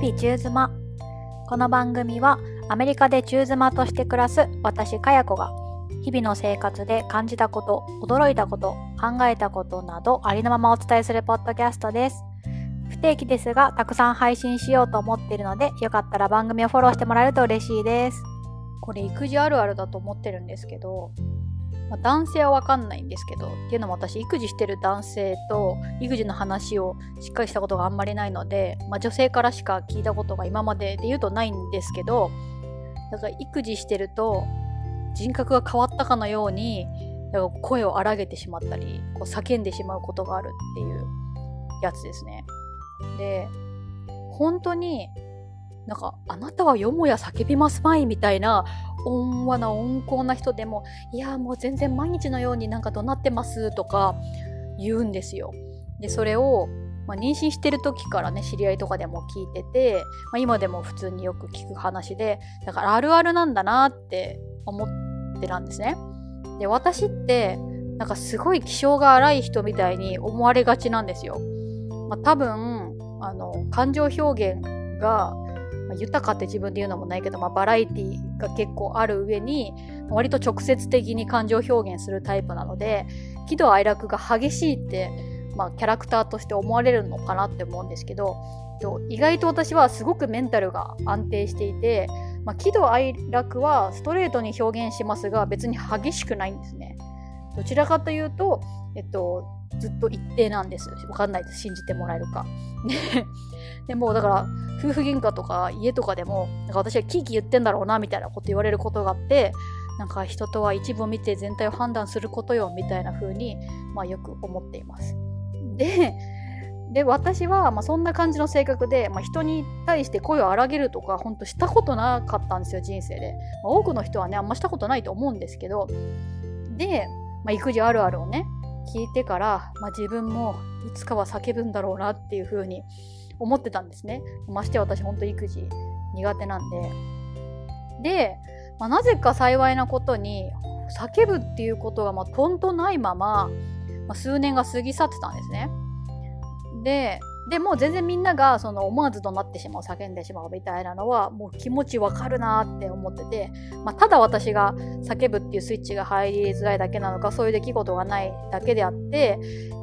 々中妻。この番組はアメリカで中妻として暮らす私かや子が日々の生活で感じたこと驚いたこと考えたことなどありのままお伝えするポッドキャストです。不定期ですがたくさん配信しようと思っているのでよかったら番組をフォローしてもらえると嬉しいです。これ育児あるあるだと思ってるんですけどまあ、男性はわかんないんですけど、っていうのも私、育児してる男性と育児の話をしっかりしたことがあんまりないので、まあ、女性からしか聞いたことが今までで言うとないんですけど、だから育児してると人格が変わったかのように、だか声を荒げてしまったり、こう叫んでしまうことがあるっていうやつですね。で、本当になんか、あなたはよもや叫びますまいみたいな温和な温厚な人でも、いや、もう全然毎日のようになんか怒鳴ってますとか言うんですよ。で、それを、まあ、妊娠してる時からね、知り合いとかでも聞いてて、まあ、今でも普通によく聞く話で、だからあるあるなんだなって思ってたんですね。で、私って、なんかすごい気性が荒い人みたいに思われがちなんですよ。まあ、多分、あの、感情表現がまあ、豊かって自分で言うのもないけど、まあ、バラエティが結構ある上に割と直接的に感情表現するタイプなので喜怒哀楽が激しいって、まあ、キャラクターとして思われるのかなって思うんですけど意外と私はすごくメンタルが安定していて、まあ、喜怒哀楽はストレートに表現しますが別に激しくないんですね。どちらかというと、えっと、ずっと一定なんです。わかんないです。信じてもらえるか。でもだから夫婦喧嘩とか家とかでもなんか私はキーキー言ってんだろうなみたいなこと言われることがあってなんか人とは一部を見て全体を判断することよみたいな風にまあよく思っています。でで私はまあそんな感じの性格で、まあ、人に対して声を荒げるとか本当したことなかったんですよ人生で、まあ、多くの人はねあんましたことないと思うんですけどで、まあ、育児あるあるをね聞いてから、まあ、自分もいつかは叫ぶんだろうなっていう風に思ってたんですね。まして私ほんと育児苦手なんで。で、まあ、なぜか幸いなことに叫ぶっていうことがまあとんとないまま、まあ、数年が過ぎ去ってたんですね。で、でも全然みんながその思わず怒鳴ってしまう叫んでしまうみたいなのはもう気持ちわかるなって思ってて、まあ、ただ私が叫ぶっていうスイッチが入りづらいだけなのかそういう出来事がないだけであって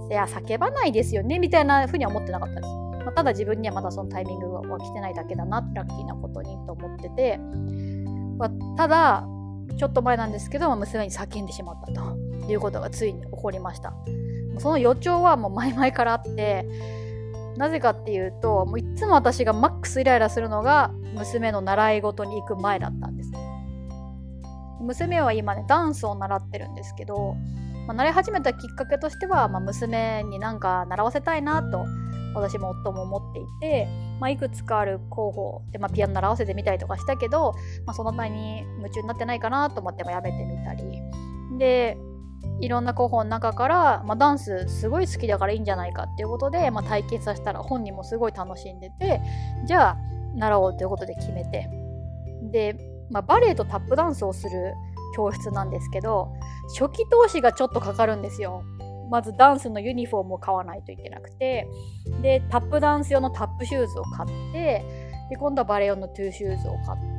いや叫ばないですよねみたいなふうには思ってなかったです。まあ、ただ自分にはまだそのタイミングは来てないだけだなラッキーなことにと思ってて、まあ、ただちょっと前なんですけど娘に叫んでしまったということがついに起こりましたその予兆はもう前々からあってなぜかっていうともういつも私がマックスイライラするのが娘の習い事に行く前だったんです娘は今ねダンスを習ってるんですけど、まあ、習い始めたきっかけとしては、まあ、娘になんか習わせたいなと私も夫も思っていて、まあ、いくつかある候補で、まあ、ピアノ習わせてみたりとかしたけど、まあ、その前に夢中になってないかなと思ってやめてみたり。でいろんな候補の中から、まあ、ダンスすごい好きだからいいんじゃないかっていうことで、まあ、体験させたら本人もすごい楽しんでてじゃあ習おうということで決めて。で、まあ、バレエとタップダンスをする教室なんですけど初期投資がちょっとかかるんですよ。まずダンスのユニフォームを買わないといけなくて。でタップダンス用のタップシューズを買ってで今度はバレエ用のトゥーシューズを買って、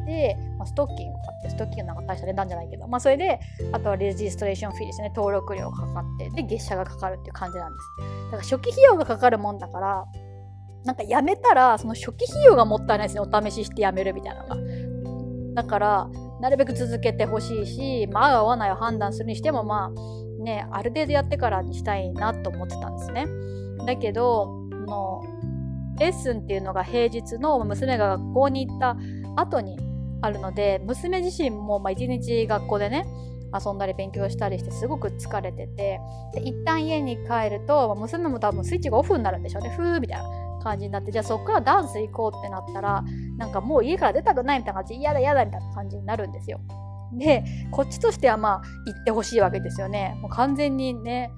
まあ、ストッキングを買ってストッキングなんか大した値段じゃないけど、まあ、それであとは registration fee ですね。登録料がかかってで月謝がかかるっていう感じなんです。だから初期費用がかかるもんだからなんかやめたらその初期費用がもったいないですね。お試ししてやめるみたいなのが。だからなるべく続けてほしいし、まあ、合う合わないを判断するにしてもまあね、ある程度やってからにしたいなと思ってたんですね。だけど、のレッスンっていうのが平日の娘が学校に行った後にあるので、娘自身もまあ一日学校でね、遊んだり勉強したりしてすごく疲れてて、で一旦家に帰ると、娘も多分スイッチがオフになるんでしょうね。ふーみたいな感じになって、じゃあそっからダンス行こうってなったら、なんかもう家から出たくないみたいな感じ、嫌だ嫌だみたいな感じになるんですよ。でこっちとしてはまあ言ってほしいわけですよね。もう完全にね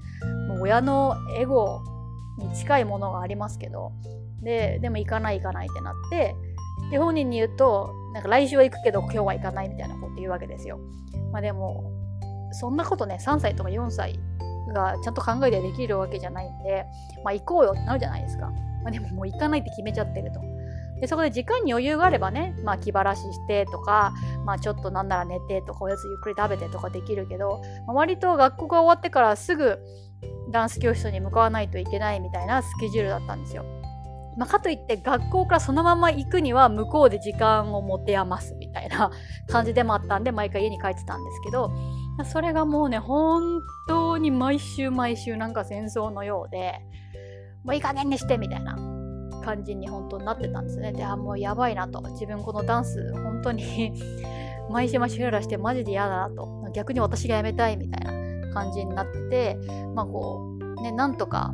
もう親のエゴに近いものがありますけどででも行かない行かないってなってで本人に言うとなんか来週は行くけど今日は行かないみたいなこと言うわけですよ。まあでもそんなことね3歳とか4歳がちゃんと考えてできるわけじゃないんで、まあ行こうよってなるじゃないですか。まあでももう行かないって決めちゃってると。でそこで時間に余裕があればね、まあ、気晴らししてとか、まあ、ちょっとなんなら寝てとかおやつゆっくり食べてとかできるけど、まあ、割と学校が終わってからすぐダンス教室に向かわないといけないみたいなスケジュールだったんですよ。まあ、かといって学校からそのまま行くには向こうで時間を持て余すみたいな感じでもあったんで毎回家に帰ってたんですけどそれがもうね本当に毎週毎週なんか戦争のようでもういい加減にしてみたいな感じに本当になってたんですね。であもうやばいなと。自分このダンス本当に 毎週毎週やらしてマジで嫌だなと。逆に私がやめたいみたいな感じになっててまあこうねなんとか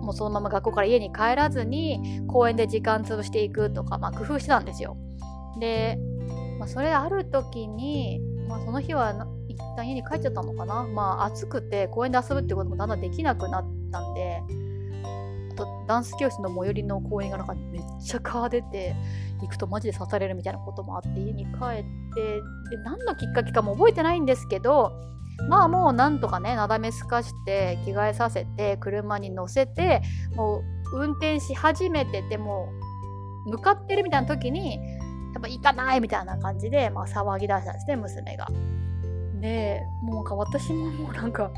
もうそのまま学校から家に帰らずに公園で時間潰していくとか、まあ、工夫してたんですよ。で、まあ、それある時に、まあ、その日は一旦家に帰っちゃったのかな。まあ暑くて公園で遊ぶってこともだんだんできなくなったんで、あとダンス教室の最寄りの公園がなんかめっちゃ川出て、行くとマジで刺されるみたいなこともあって家に帰ってで何のきっかけかも覚えてないんですけどまあもうなんとかねなだめすかして着替えさせて車に乗せてもう運転し始めてても向かってるみたいな時にやっぱ行かないみたいな感じで、まあ、騒ぎ出したんですね娘が。でもうなんか私ももうなんか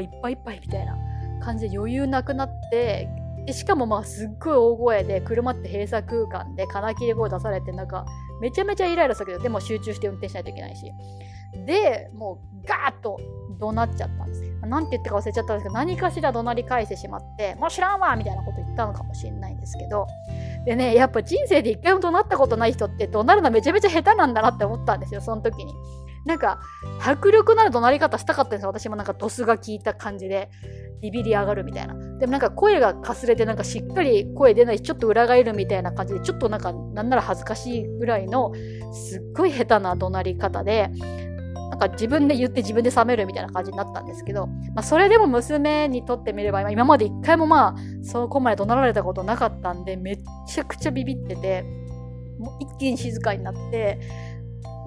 いっぱいいっぱいみたいな感じで余裕なくなってでしかもまあすっごい大声で車って閉鎖空間で金切り声出されてなんかめちゃめちゃイライラするけどでも集中して運転しないといけないし。でもうガーッと怒鳴っちゃったんです。何て言ったか忘れちゃったんですけど何かしら怒鳴り返してしまってもう知らんわみたいなこと言ったのかもしれないんですけど。でねやっぱ人生で一回も怒鳴ったことない人って怒鳴るのめちゃめちゃ下手なんだなって思ったんですよその時に。なんか迫力のある怒鳴り方したかったんですよ。私もなんかドスが効いた感じで。ビビり上がるみたいな。でもなんか声がかすれてなんかしっかり声出ないしちょっと裏返るみたいな感じでちょっとなんかなんなら恥ずかしいぐらいのすっごい下手な怒鳴り方でなんか自分で言って自分で冷めるみたいな感じになったんですけど、まあ、それでも娘にとってみれば今まで一回もまあそこまで怒鳴られたことなかったんでめっちゃくちゃビビっててもう一気に静かになって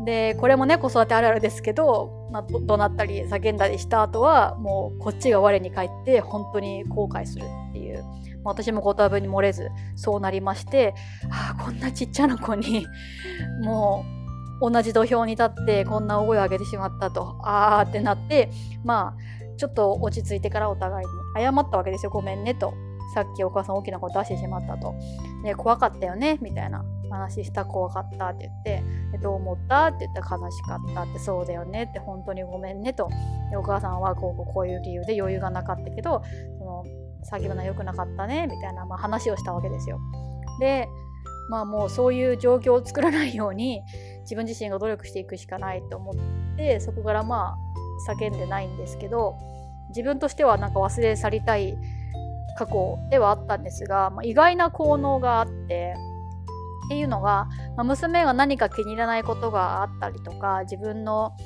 でこれもね子育てあるあるですけど、まあ、怒鳴ったり叫んだりした後はもうこっちが我に返って本当に後悔するっていう。ま。私もご多分に漏れずそうなりまして、ああこんなちっちゃな子に もう同じ土俵に立ってこんな大声を上げてしまったとあーってなってまあちょっと落ち着いてからお互いに謝ったわけですよ。ごめんねと。さっきお母さん大きな声出してしまったと。で怖かったよねみたいな。話した怖かったって言ってどう思った？って言ったら悲しかったってそうだよねって本当にごめんねと。お母さんはこうこうこういう理由で余裕がなかったけどその詐欺は良くなかったねみたいな、まあ、話をしたわけですよ。でまあもうそういう状況を作らないように自分自身が努力していくしかないと思ってそこからまあ叫んでないんですけど自分としてはなんか忘れ去りたい過去ではあったんですが、まあ、意外な効能があってっていうのが、まあ、娘が何か気に入らないことがあったりとか自分の、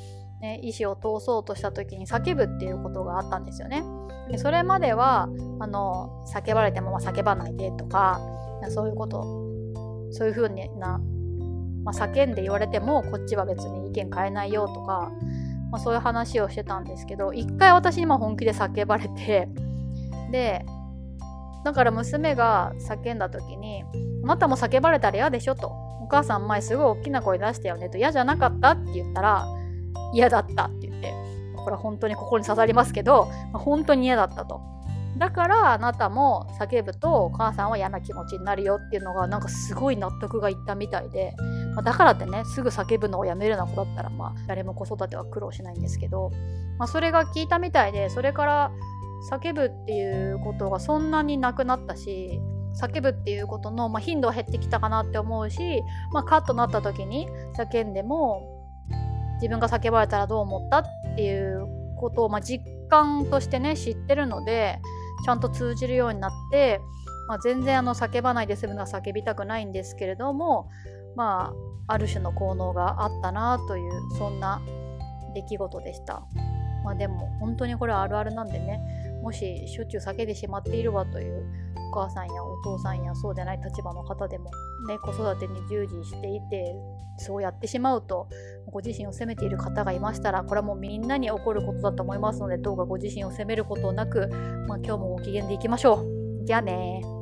ね、意思を通そうとした時に叫ぶっていうことがあったんですよね。でそれまではあの叫ばれてもま叫ばないでとかそういうことそういう風なまあ、叫んで言われてもこっちは別に意見変えないよとか、まあ、そういう話をしてたんですけど一回私にも本気で叫ばれてでだから娘が叫んだ時に「あなたも叫ばれたら嫌でしょ」と「お母さん前すごい大きな声出したよね」と「嫌じゃなかった?」って言ったら「嫌だった」って言ってこれは本当に心に刺さりますけど、まあ、本当に嫌だったと。だからあなたも叫ぶとお母さんは嫌な気持ちになるよっていうのがなんかすごい納得がいったみたいで。まあ、だからってねすぐ叫ぶのをやめるような子だったら、まあ、誰も子育ては苦労しないんですけど、まあ、それが効いたみたいでそれから叫ぶっていうことがそんなになくなったし叫ぶっていうことの、まあ、頻度は減ってきたかなって思うし、まあ、カッとなった時に叫んでも自分が叫ばれたらどう思ったっていうことを、まあ、実感としてね知ってるのでちゃんと通じるようになって、まあ、全然あの叫ばないで済むのは叫びたくないんですけれどもまあある種の効能があったなというそんな出来事でした。まあでも本当にこれあるあるなんでねもししょっちゅう避けてしまっているわというお母さんやお父さんやそうでない立場の方でも、ね、子育てに従事していてそうやってしまうとご自身を責めている方がいましたらこれはもうみんなに起こることだと思いますのでどうかご自身を責めることなく、まあ、今日もご機嫌でいきましょう。じゃあね